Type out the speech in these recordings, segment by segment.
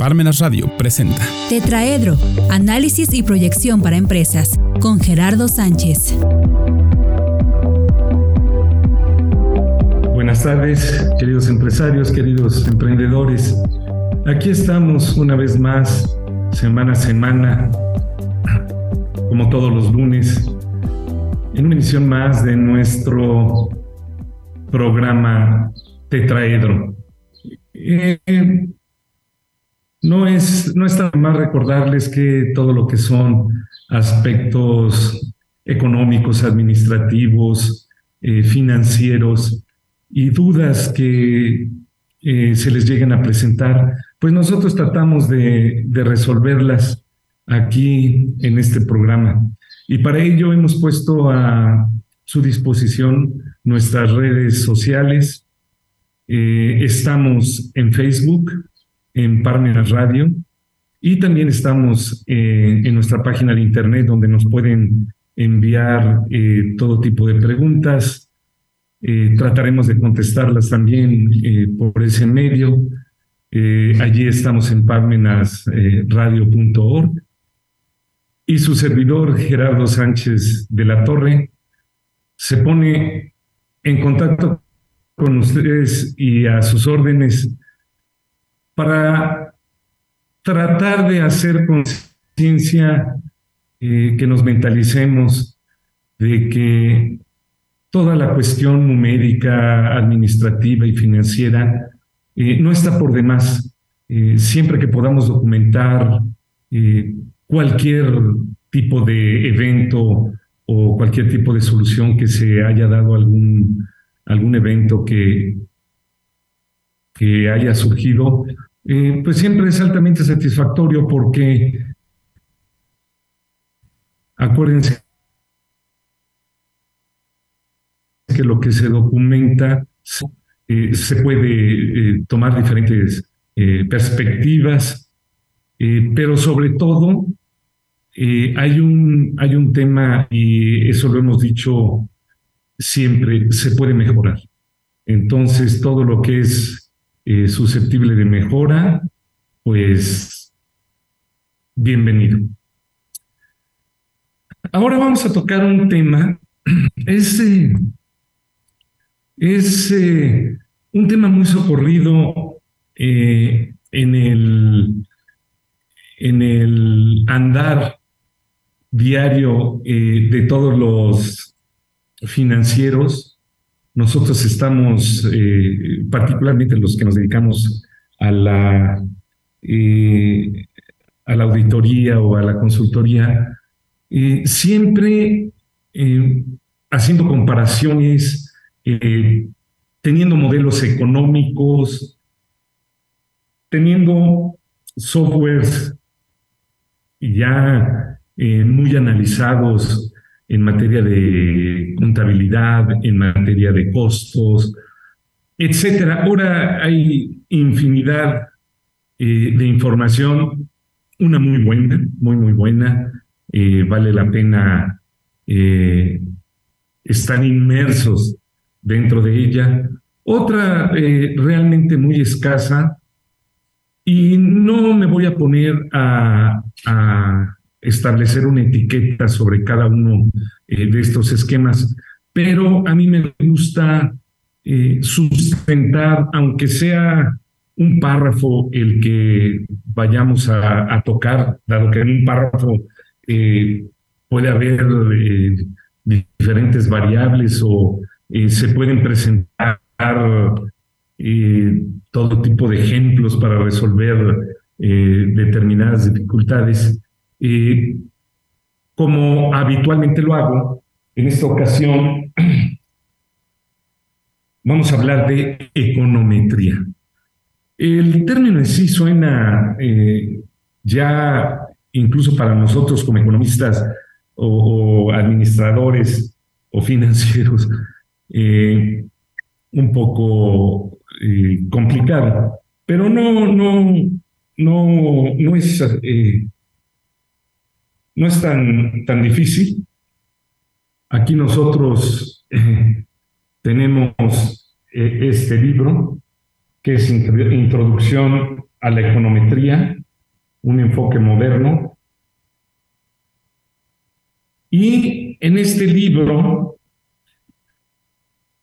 Parmenas Radio presenta Tetraedro, análisis y proyección para empresas, con Gerardo Sánchez. Buenas tardes, queridos empresarios, queridos emprendedores. Aquí estamos una vez más, semana a semana, como todos los lunes, en una emisión más de nuestro programa Tetraedro. Eh, no es, no está más recordarles que todo lo que son aspectos económicos, administrativos, eh, financieros y dudas que eh, se les lleguen a presentar, pues nosotros tratamos de, resolverlas aquí en este programa. Y para ello hemos puesto a su disposición nuestras redes sociales. Eh, estamos en Facebook, en Parmenas Radio y también estamos eh, en nuestra página de internet donde nos pueden enviar eh, todo tipo de preguntas. Eh, trataremos de contestarlas también por ese medio. allí estamos en parmenasradio.org y su servidor Gerardo Sánchez de la Torre se pone en contacto con ustedes y a sus órdenes para tratar de hacer conciencia, eh, que nos mentalicemos de que toda la cuestión numérica, administrativa y financiera eh, no está por demás. Eh, siempre que podamos documentar cualquier tipo de evento o cualquier tipo de solución que se haya dado algún, algún evento que, que haya surgido, eh, pues siempre es altamente satisfactorio porque acuérdense que lo que se documenta eh, se puede eh, tomar diferentes perspectivas, pero sobre todo hay, un, hay un tema, y eso lo hemos dicho siempre, se puede mejorar. Entonces, todo lo que es eh, susceptible de mejora, pues bienvenido. Ahora vamos a tocar un tema, es, es eh, un tema muy socorrido eh, en, el, en el andar diario de todos los financieros nosotros estamos, eh, particularmente los que nos dedicamos a la, eh, a la auditoría o a la consultoría, eh, siempre haciendo comparaciones, teniendo modelos económicos, teniendo softwares ya muy analizados en materia de contabilidad, en materia de costos, etcétera. Ahora hay infinidad eh, de información, una muy buena, muy, muy buena. Eh, vale la pena eh, estar inmersos dentro de ella. Otra realmente muy escasa, y no me voy a poner a establecer una etiqueta sobre cada uno eh, de estos esquemas, pero a mí me gusta eh, sustentar, aunque sea un párrafo el que vayamos a, tocar, dado que en un párrafo eh, puede haber diferentes variables o se pueden presentar todo tipo de ejemplos para resolver determinadas dificultades. Eh, como habitualmente lo hago, en esta ocasión vamos a hablar de econometría. El término en sí suena eh, ya incluso para nosotros como economistas o, administradores o financieros eh, un poco complicado, pero no, no, no, no es no es tan, tan difícil. Aquí nosotros eh, tenemos eh, este libro, que es Introducción a la econometría, un enfoque moderno. Y en este libro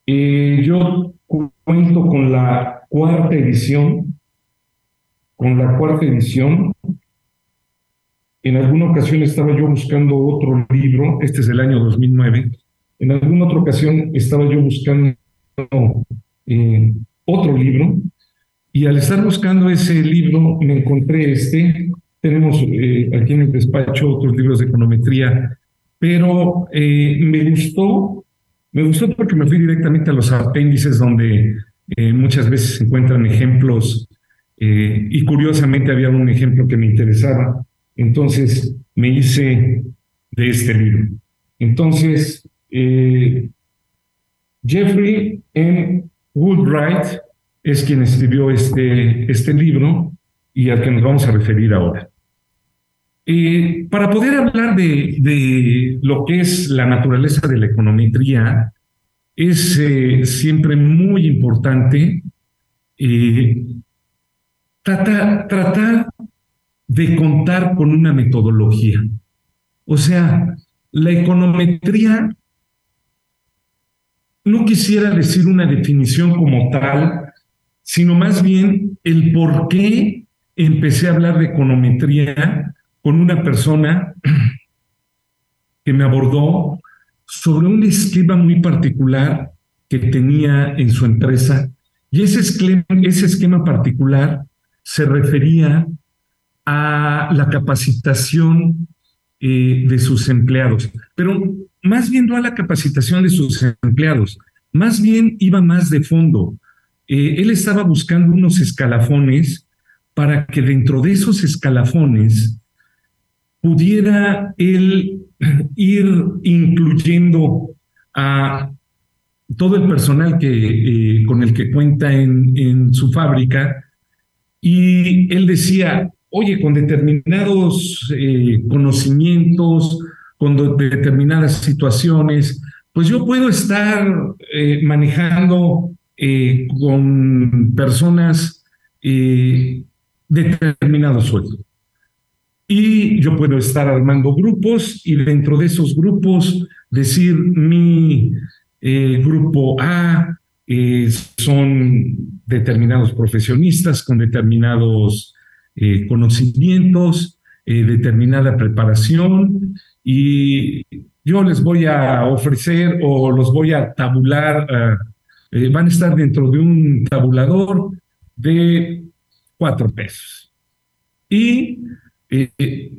eh, yo cuento con la cuarta edición, con la cuarta edición. En alguna ocasión estaba yo buscando otro libro, este es del año 2009. En alguna otra ocasión estaba yo buscando eh, otro libro y al estar buscando ese libro me encontré este. Tenemos eh, aquí en el despacho otros libros de econometría, pero eh, me gustó, me gustó porque me fui directamente a los apéndices donde muchas veces se encuentran ejemplos y curiosamente había un ejemplo que me interesaba. Entonces me hice de este libro. Entonces, Jeffrey M. Woodwright es quien escribió este, este libro y al que nos vamos a referir ahora. Eh, para poder hablar de, de, lo que es la naturaleza de la econometría, es eh, siempre muy importante eh, tratar de contar con una metodología. O sea, la econometría no quisiera decir una definición como tal, sino más bien el por qué empecé a hablar de econometría con una persona que me abordó sobre un esquema muy particular que tenía en su empresa. Y ese esquema, ese esquema particular se refería a la capacitación eh, de sus empleados. Pero más bien no a la capacitación de sus empleados, más bien iba más de fondo. Eh, él estaba buscando unos escalafones para que dentro de esos escalafones pudiera él ir incluyendo a todo el personal que, eh, con el que cuenta en, en su fábrica. Y él decía, oye, con determinados eh, conocimientos, con determinadas situaciones, pues yo puedo estar eh, manejando eh, con personas determinados sueldos. Y yo puedo estar armando grupos y dentro de esos grupos decir mi grupo A son determinados profesionistas con determinados conocimientos, determinada preparación y yo les voy a ofrecer o los voy a tabular, eh, eh, van a estar dentro de un tabulador de cuatro pesos. Y eh,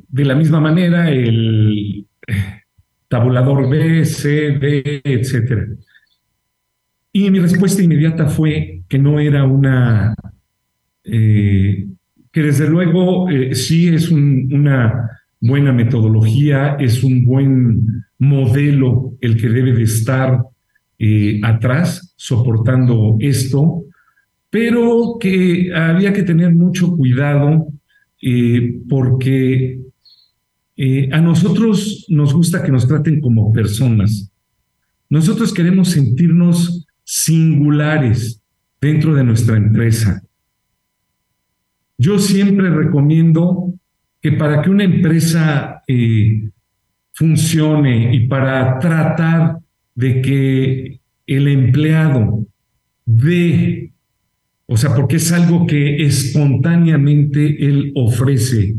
de la misma manera el tabulador B, C, D, etc. Y mi respuesta inmediata fue que no era una, que desde luego sí es una buena metodología, es un buen modelo el que debe de estar eh, atrás soportando esto, pero que había que tener mucho cuidado eh, porque eh, a nosotros nos gusta que nos traten como personas. Nosotros queremos sentirnos singulares dentro de nuestra empresa. Yo siempre recomiendo que para que una empresa eh, funcione y para tratar de que el empleado dé, o sea, porque es algo que espontáneamente él ofrece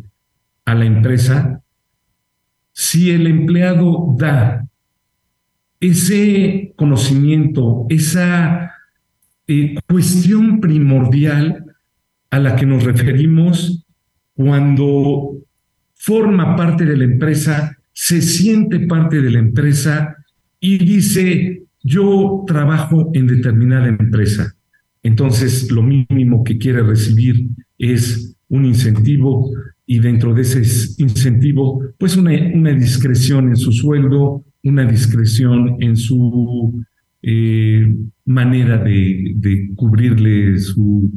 a la empresa, si el empleado da ese conocimiento, esa eh, cuestión primordial a la que nos referimos cuando forma parte de la empresa, se siente parte de la empresa y dice, yo trabajo en determinada empresa. Entonces, lo mínimo que quiere recibir es un incentivo y dentro de ese incentivo, pues una, una discreción en su sueldo, una discreción en su eh, manera de, de cubrirle su,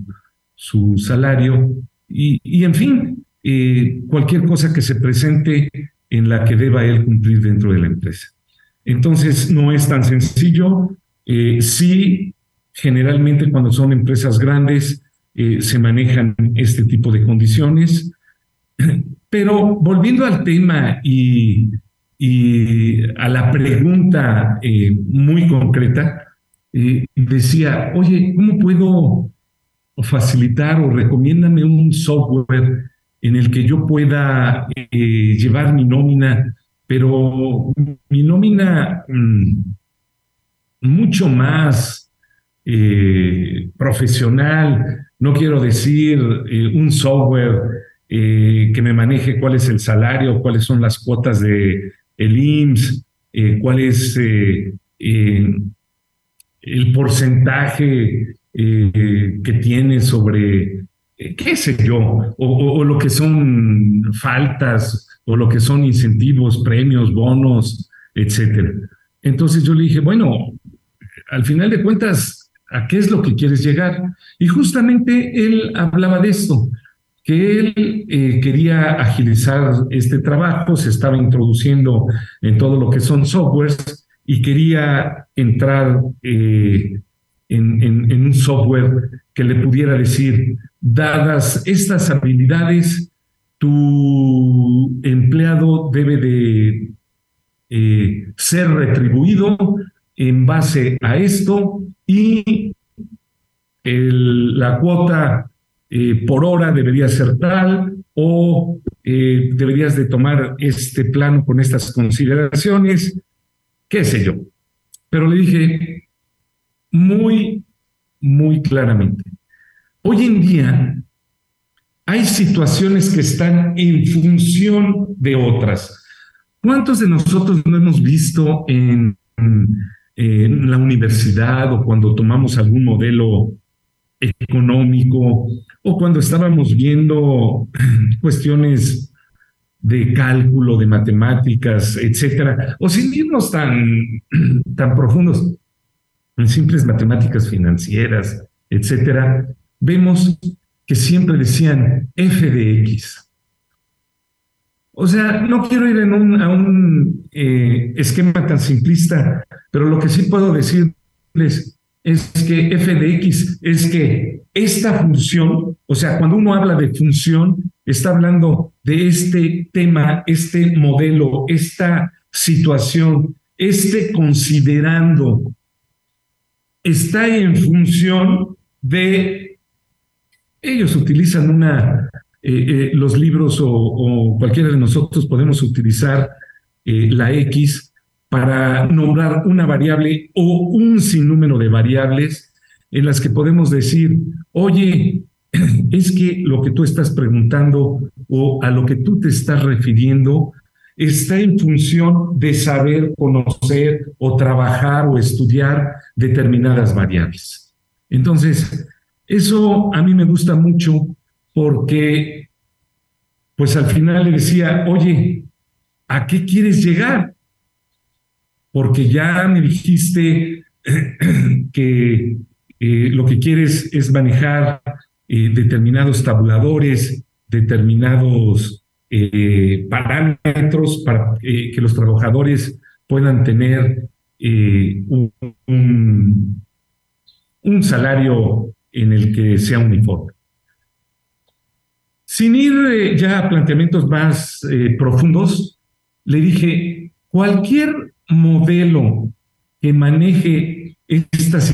su salario y, en fin, eh, cualquier cosa que se presente en la que deba él cumplir dentro de la empresa. Entonces, no es tan sencillo. Eh, sí, generalmente cuando son empresas grandes, se manejan este tipo de condiciones. Pero volviendo al tema y, a la pregunta muy concreta, decía, oye, ¿cómo puedo facilitar o recomiéndame un software en el que yo pueda eh, llevar mi nómina, pero mi nómina mm, mucho más eh, profesional, no quiero decir eh, un software que me maneje cuál es el salario, cuáles son las cuotas de el IMSS, cuál es el porcentaje que tiene sobre eh, qué sé yo, o, lo que son faltas, o lo que son incentivos, premios, bonos, etcétera. Entonces yo le dije, bueno, al final de cuentas, ¿a qué es lo que quieres llegar? Y justamente él hablaba de esto, que él eh, quería agilizar este trabajo, se estaba introduciendo en todo lo que son softwares y quería entrar eh, en, un software que le pudiera decir, dadas estas habilidades, tu empleado debe de eh, ser retribuido en base a esto y la cuota eh, por hora debería ser tal o eh, deberías de tomar este plano con estas consideraciones, qué sé yo. Pero le dije, muy, muy claramente. Hoy en día hay situaciones que están en función de otras. ¿Cuántos de nosotros no hemos visto en, la universidad o cuando tomamos algún modelo económico o cuando estábamos viendo cuestiones de cálculo, de matemáticas, etcétera, o sin irnos tan, tan profundos, en simples matemáticas financieras, etcétera, vemos que siempre decían f de x. O sea, no quiero ir a un eh, esquema tan simplista, pero lo que sí puedo decirles es que f de x es que esta función, o sea, cuando uno habla de función, está hablando de este tema, este modelo, esta situación, este considerando está en función de, ellos utilizan una, eh, eh, los libros o, cualquiera de nosotros podemos utilizar eh, la X para nombrar una variable o un sinnúmero de variables en las que podemos decir, oye, es que lo que tú estás preguntando o a lo que tú te estás refiriendo está en función de saber, conocer o trabajar o estudiar determinadas variables. Entonces, eso a mí me gusta mucho porque, pues al final le decía, oye, ¿a qué quieres llegar? Porque ya me dijiste que eh, lo que quieres es manejar eh, determinados tabuladores, determinados eh, parámetros para eh, que los trabajadores puedan tener eh, un, un, salario en el que sea uniforme. Sin ir ya a planteamientos más profundos, le dije, cualquier modelo que maneje estas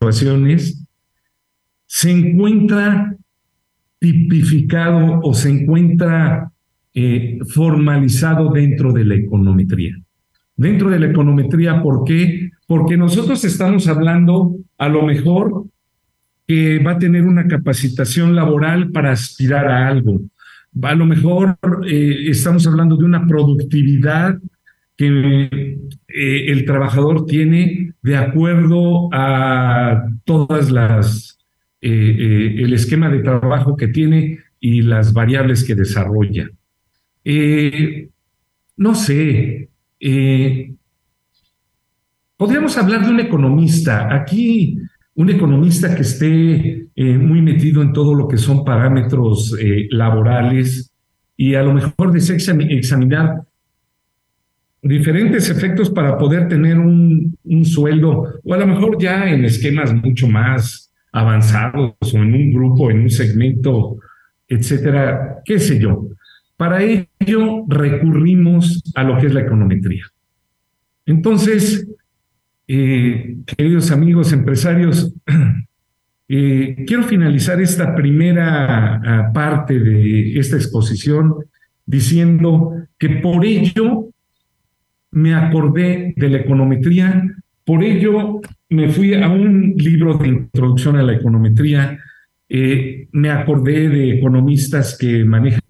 situaciones se encuentra tipificado o se encuentra eh, formalizado dentro de la econometría. Dentro de la econometría, ¿por qué? Porque nosotros estamos hablando a lo mejor que va a tener una capacitación laboral para aspirar a algo. A lo mejor eh, estamos hablando de una productividad que eh, el trabajador tiene de acuerdo a todas las, el esquema de trabajo que tiene y las variables que desarrolla. Eh, no sé, eh, podríamos hablar de un economista. Aquí, un economista que esté eh, muy metido en todo lo que son parámetros laborales y a lo mejor desea examinar diferentes efectos para poder tener un, un, sueldo o a lo mejor ya en esquemas mucho más avanzados o en un grupo, en un segmento, etcétera, qué sé yo. Para ello recurrimos a lo que es la econometría. Entonces, eh, queridos amigos empresarios, eh, quiero finalizar esta primera ah, parte de esta exposición diciendo que por ello me acordé de la econometría, por ello me fui a un libro de introducción a la econometría, eh, me acordé de economistas que manejan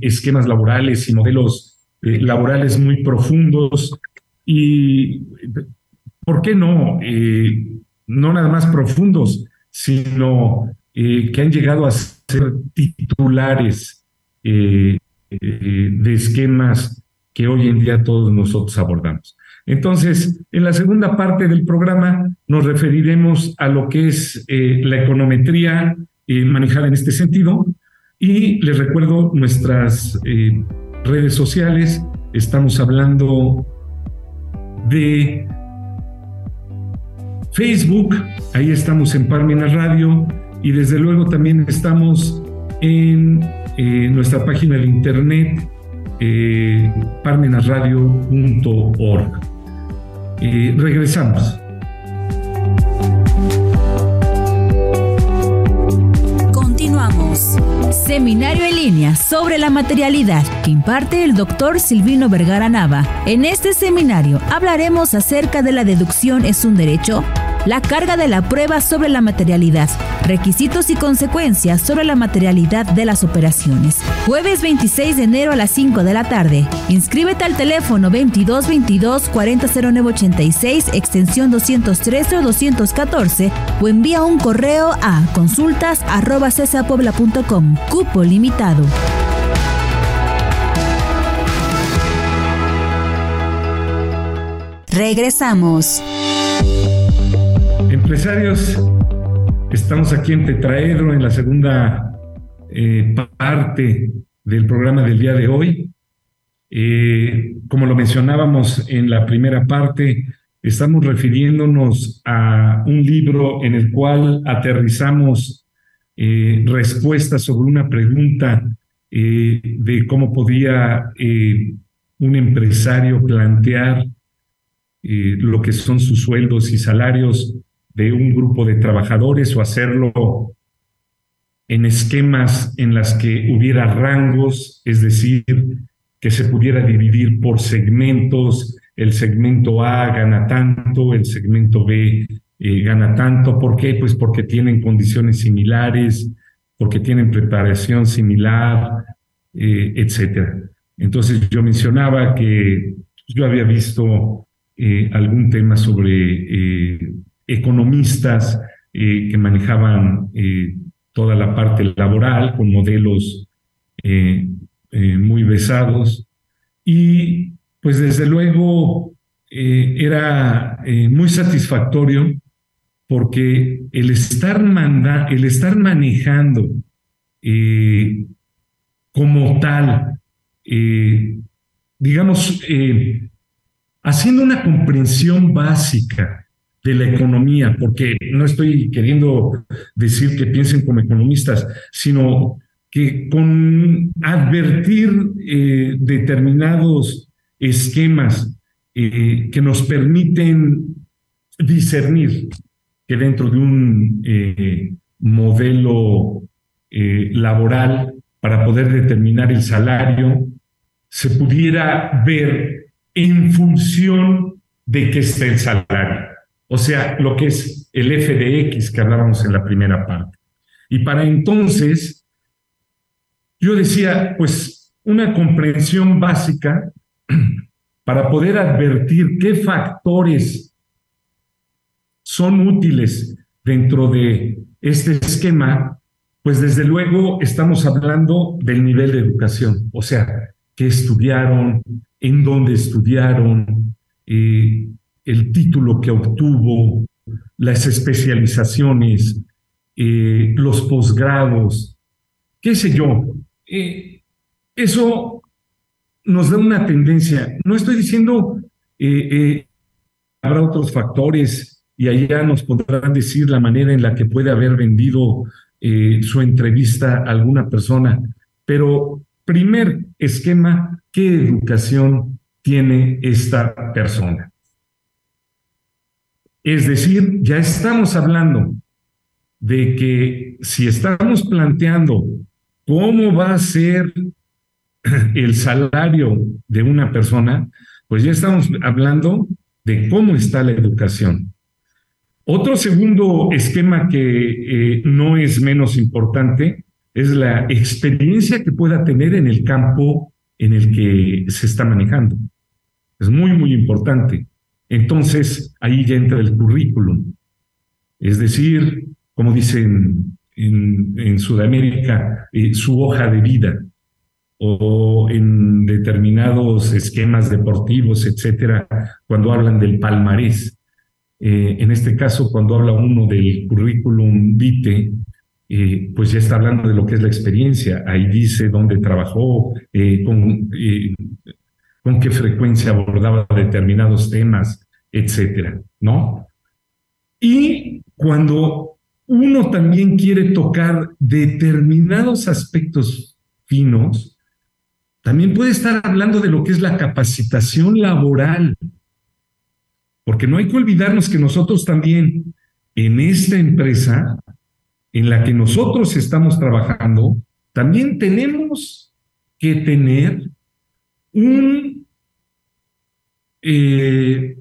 esquemas laborales y modelos eh, laborales muy profundos y, ¿por qué no? Eh, no nada más profundos, sino que han llegado a ser titulares de esquemas que hoy en día todos nosotros abordamos. Entonces, en la segunda parte del programa nos referiremos a lo que es eh, la econometría eh, manejada en este sentido y les recuerdo nuestras eh, redes sociales. Estamos hablando de Facebook, ahí estamos en Parmena Radio y desde luego también estamos en nuestra página de internet parmenasradio.org regresamos. Seminario en línea sobre la materialidad que imparte el doctor Silvino Vergara Nava. En este seminario hablaremos acerca de la deducción es un derecho la carga de la prueba sobre la materialidad, requisitos y consecuencias sobre la materialidad de las operaciones. Jueves 26 de enero a las 5 de la tarde. Inscríbete al teléfono 22 22 extensión 213 o 214 o envía un correo a consultas arroba Cupo limitado. Regresamos. Empresarios, estamos aquí en Tetraedro en la segunda eh, parte del programa del día de hoy. Eh, como lo mencionábamos en la primera parte, estamos refiriéndonos a un libro en el cual aterrizamos eh, respuestas sobre una pregunta de cómo podía un empresario plantear lo que son sus sueldos y salarios de un grupo de trabajadores o hacerlo en esquemas en las que hubiera rangos, es decir, que se pudiera dividir por segmentos, el segmento A gana tanto, el segmento B eh, gana tanto. ¿Por qué? Pues porque tienen condiciones similares, porque tienen preparación similar, eh, etcétera. Entonces yo mencionaba que yo había visto eh, algún tema sobre economistas eh, que manejaban eh, toda la parte laboral con modelos eh, muy besados. Y pues desde luego era muy satisfactorio porque el estar, el estar manejando como tal, digamos, haciendo una comprensión básica de la economía, porque no estoy queriendo decir que piensen como economistas, sino que con advertir eh, determinados esquemas eh, que nos permiten discernir que dentro de un eh, modelo laboral para poder determinar el salario, se pudiera ver en función de qué está el salario o sea, lo que es el f de x que hablábamos en la primera parte. Y para entonces, yo decía, pues una comprensión básica para poder advertir qué factores son útiles dentro de este esquema, pues desde luego estamos hablando del nivel de educación, o sea, qué estudiaron, en dónde estudiaron, eh, el título que obtuvo, las especializaciones, eh, los posgrados, qué sé yo. Eh, eso nos da una tendencia. No estoy diciendo, eh, habrá otros factores y allá nos podrán decir la manera en la que puede haber vendido su entrevista a alguna persona. Pero primer esquema, ¿qué educación tiene esta persona? Es decir, ya estamos hablando de que si estamos planteando cómo va a ser el salario de una persona, pues ya estamos hablando de cómo está la educación. Otro segundo esquema que eh, no es menos importante es la experiencia que pueda tener en el campo en el que se está manejando. Es muy, muy importante. Entonces, ahí ya entra el currículum. Es decir, como dicen en, Sudamérica, eh, su hoja de vida o en determinados esquemas deportivos, etcétera, cuando hablan del palmarés. Eh, en este caso, cuando habla uno del currículum vitae, eh, pues ya está hablando de lo que es la experiencia. Ahí dice dónde trabajó, con, con qué frecuencia abordaba determinados temas, etcétera, ¿no? Y cuando uno también quiere tocar determinados aspectos finos, también puede estar hablando de lo que es la capacitación laboral, porque no hay que olvidarnos que nosotros también en esta empresa en la que nosotros estamos trabajando, también tenemos que tener un, eh,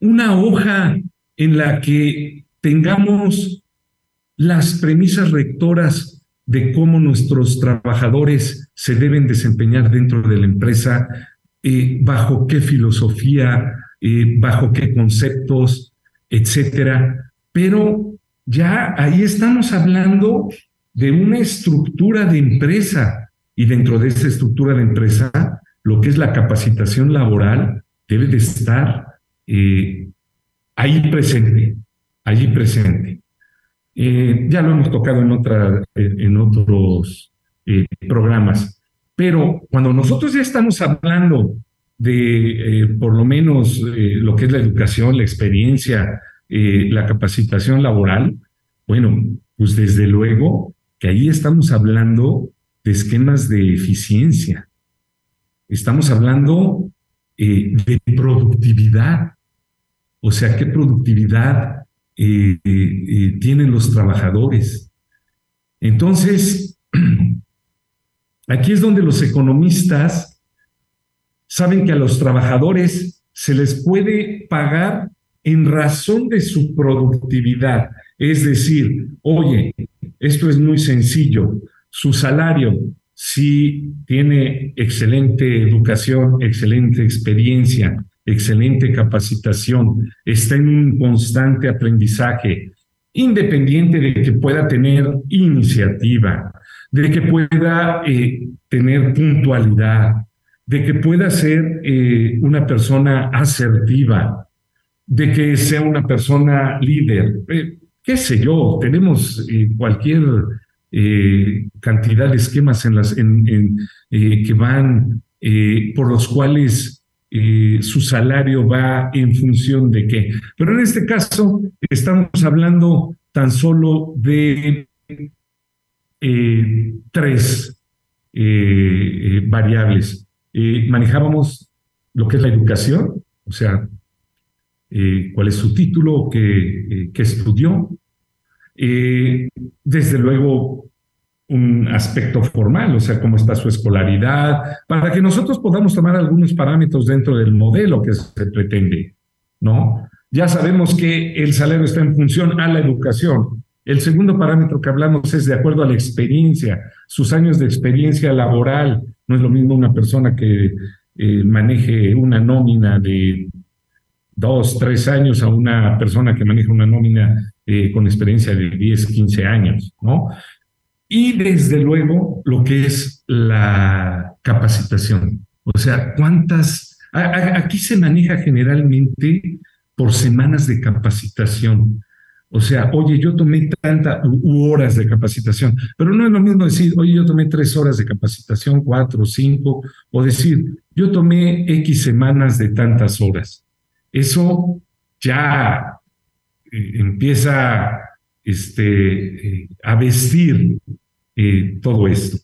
una hoja en la que tengamos las premisas rectoras de cómo nuestros trabajadores se deben desempeñar dentro de la empresa, eh, bajo qué filosofía, eh, bajo qué conceptos, etcétera. Pero ya ahí estamos hablando de una estructura de empresa y dentro de esa estructura de empresa, lo que es la capacitación laboral debe de estar eh, ahí presente allí presente. Eh, ya lo hemos tocado en, en otros eh, programas, pero cuando nosotros ya estamos hablando de eh, por lo menos lo que es la educación, la experiencia, la capacitación laboral, bueno, pues desde luego que ahí estamos hablando de esquemas de eficiencia. Estamos hablando de productividad. O sea, ¿qué productividad tienen los trabajadores. Entonces, aquí es donde los economistas saben que a los trabajadores se les puede pagar en razón de su productividad. Es decir, oye, esto es muy sencillo, su salario, si tiene excelente educación, excelente experiencia, excelente capacitación, está en un constante aprendizaje, independiente de que pueda tener iniciativa, de que pueda eh, tener puntualidad, de que pueda ser eh, una persona asertiva, de que sea una persona líder, eh, qué sé yo, tenemos cualquier cantidad de esquemas que van por los cuales su salario va en función de qué. Pero en este caso estamos hablando tan solo de eh, tres eh, eh, variables. manejábamos lo que es la educación, o sea, cuál es su título, qué, qué estudió. desde luego, un aspecto formal, o sea, cómo está su escolaridad, para que nosotros podamos tomar algunos parámetros dentro del modelo que se pretende, ¿no? Ya sabemos que el salario está en función a la educación. El segundo parámetro que hablamos es de acuerdo a la experiencia, sus años de experiencia laboral. No es lo mismo una persona que eh, maneje una nómina de dos, tres años a una persona que maneja una nómina eh, con experiencia de 10, 15 años, ¿no? Y desde luego lo que es la capacitación. O sea, cuántas... aquí se maneja generalmente por semanas de capacitación. O sea, oye, yo tomé tantas horas de capacitación, pero no es lo mismo decir, oye, yo tomé tres horas de capacitación, cuatro, cinco, o decir, yo tomé X semanas de tantas horas. Eso ya eh, empieza este, eh, a vestir eh, todo esto.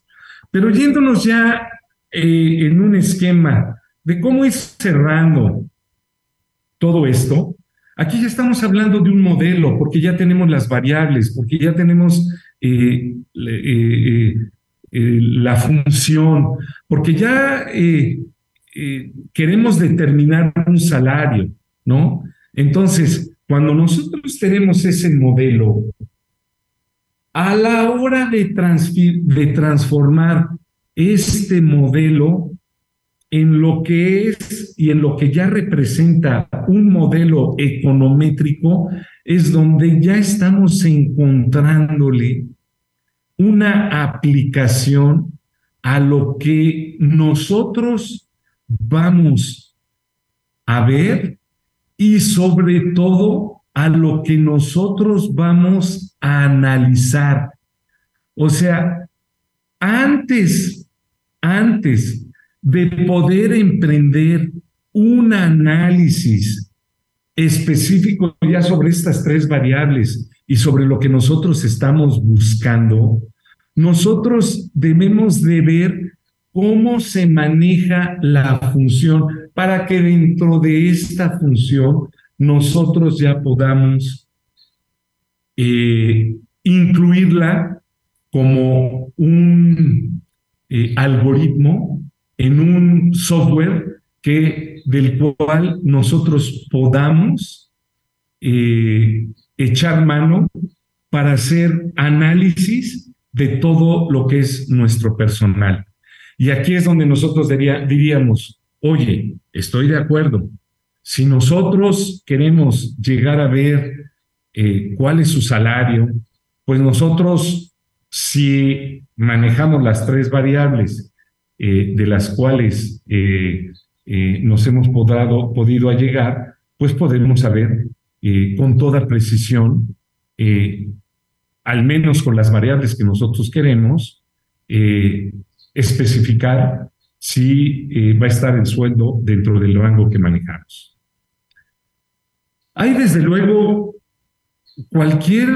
Pero yéndonos ya en un esquema de cómo ir cerrando todo esto, aquí ya estamos hablando de un modelo, porque ya tenemos las variables, porque ya tenemos la función, porque ya queremos determinar un salario, ¿no? Entonces, cuando nosotros tenemos ese modelo, a la hora de, transformar este modelo en lo que es y en lo que ya representa un modelo econométrico, es donde ya estamos encontrándole una aplicación a lo que nosotros vamos a ver y sobre todo a lo que nosotros vamos a analizar. O sea, antes, antes de poder emprender un análisis específico ya sobre estas tres variables y sobre lo que nosotros estamos buscando, nosotros debemos de ver cómo se maneja la función para que dentro de esta función nosotros ya podamos eh, incluirla como un eh, algoritmo en un software que del cual nosotros podamos eh, echar mano para hacer análisis de todo lo que es nuestro personal. Y aquí es donde nosotros diríamos, oye, estoy de acuerdo, si nosotros queremos llegar a ver eh, cuál es su salario, pues nosotros, si manejamos las tres variables eh, de las cuales eh, nos hemos podido llegar, pues podemos saber con toda precisión, al menos con las variables que nosotros queremos, especificar si eh, va a estar el sueldo dentro del rango que manejamos. Hay desde luego cualquier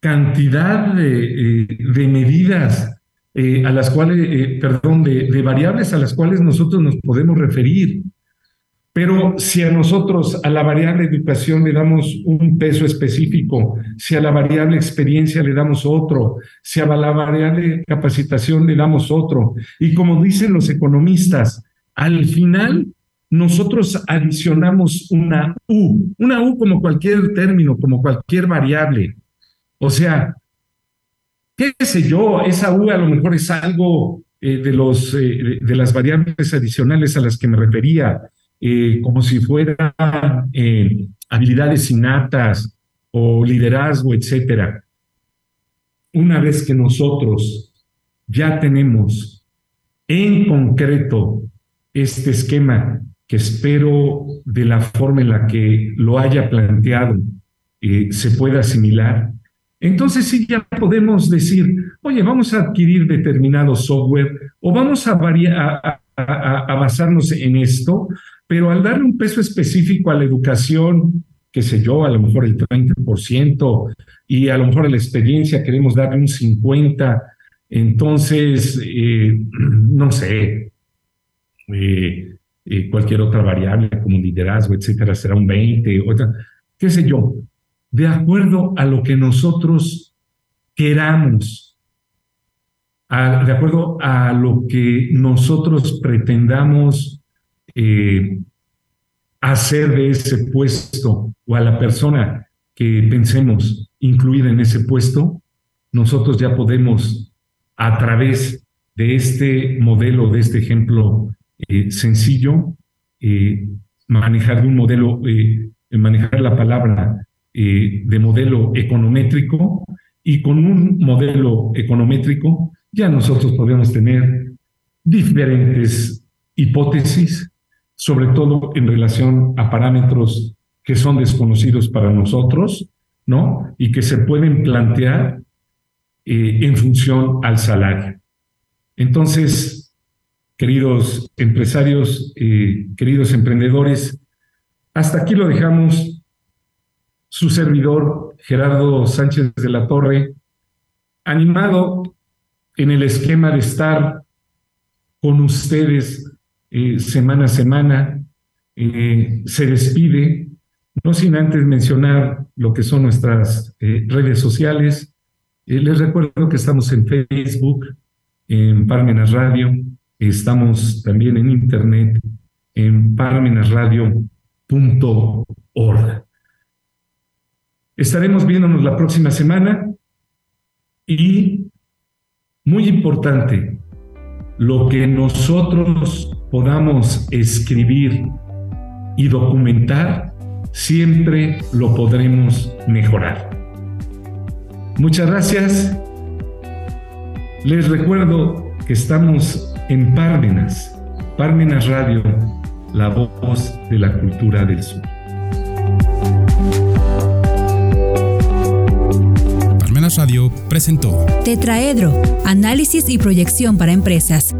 cantidad de, eh, medidas eh, a las cuales, perdón, de, variables a las cuales nosotros nos podemos referir. Pero si a nosotros, a la variable educación le damos un peso específico, si a la variable experiencia le damos otro, si a la variable capacitación le damos otro, y como dicen los economistas, al final nosotros adicionamos una U, una U como cualquier término, como cualquier variable. O sea, qué sé yo, esa U a lo mejor es algo eh, de, los, eh, de las variables adicionales a las que me refería eh, como si fueran eh, habilidades innatas o liderazgo, etcétera. Una vez que nosotros ya tenemos en concreto este esquema que espero de la forma en la que lo haya planteado eh, se pueda asimilar, entonces sí ya podemos decir, oye, vamos a adquirir determinado software o vamos a, a basarnos en esto pero al darle un peso específico a la educación, qué sé yo, a lo mejor el 30%, y a lo mejor a la experiencia queremos darle un 50%, entonces, eh, no sé, eh, eh, cualquier otra variable como liderazgo, etcétera, será un 20, otra, qué sé yo, de acuerdo a lo que nosotros queramos, de acuerdo a lo que nosotros pretendamos eh, hacer de ese puesto o a la persona que pensemos incluir en ese puesto, nosotros ya podemos a través de este modelo, de este ejemplo eh, sencillo, eh, manejar un modelo, manejar la palabra de modelo econométrico y con un modelo econométrico ya nosotros podemos tener diferentes hipótesis sobre todo en relación a parámetros que son desconocidos para nosotros, ¿no? Y que se pueden plantear eh, en función al salario. Entonces, queridos empresarios, eh, queridos emprendedores, hasta aquí lo dejamos. su servidor Gerardo Sánchez de la Torre, animado en el esquema de estar con ustedes eh, semana a semana, eh, se despide, no sin antes mencionar lo que son nuestras eh, redes sociales. les recuerdo que estamos en Facebook, en Parmenas Radio, estamos también en Internet, en parmenasradio.org. Estaremos viéndonos la próxima semana y, muy importante, lo que nosotros podamos escribir y documentar, siempre lo podremos mejorar. Muchas gracias. Les recuerdo que estamos en Pármenas, Pármenas Radio, la voz de la cultura del sur. Radio presentó Tetraedro, análisis y proyección para empresas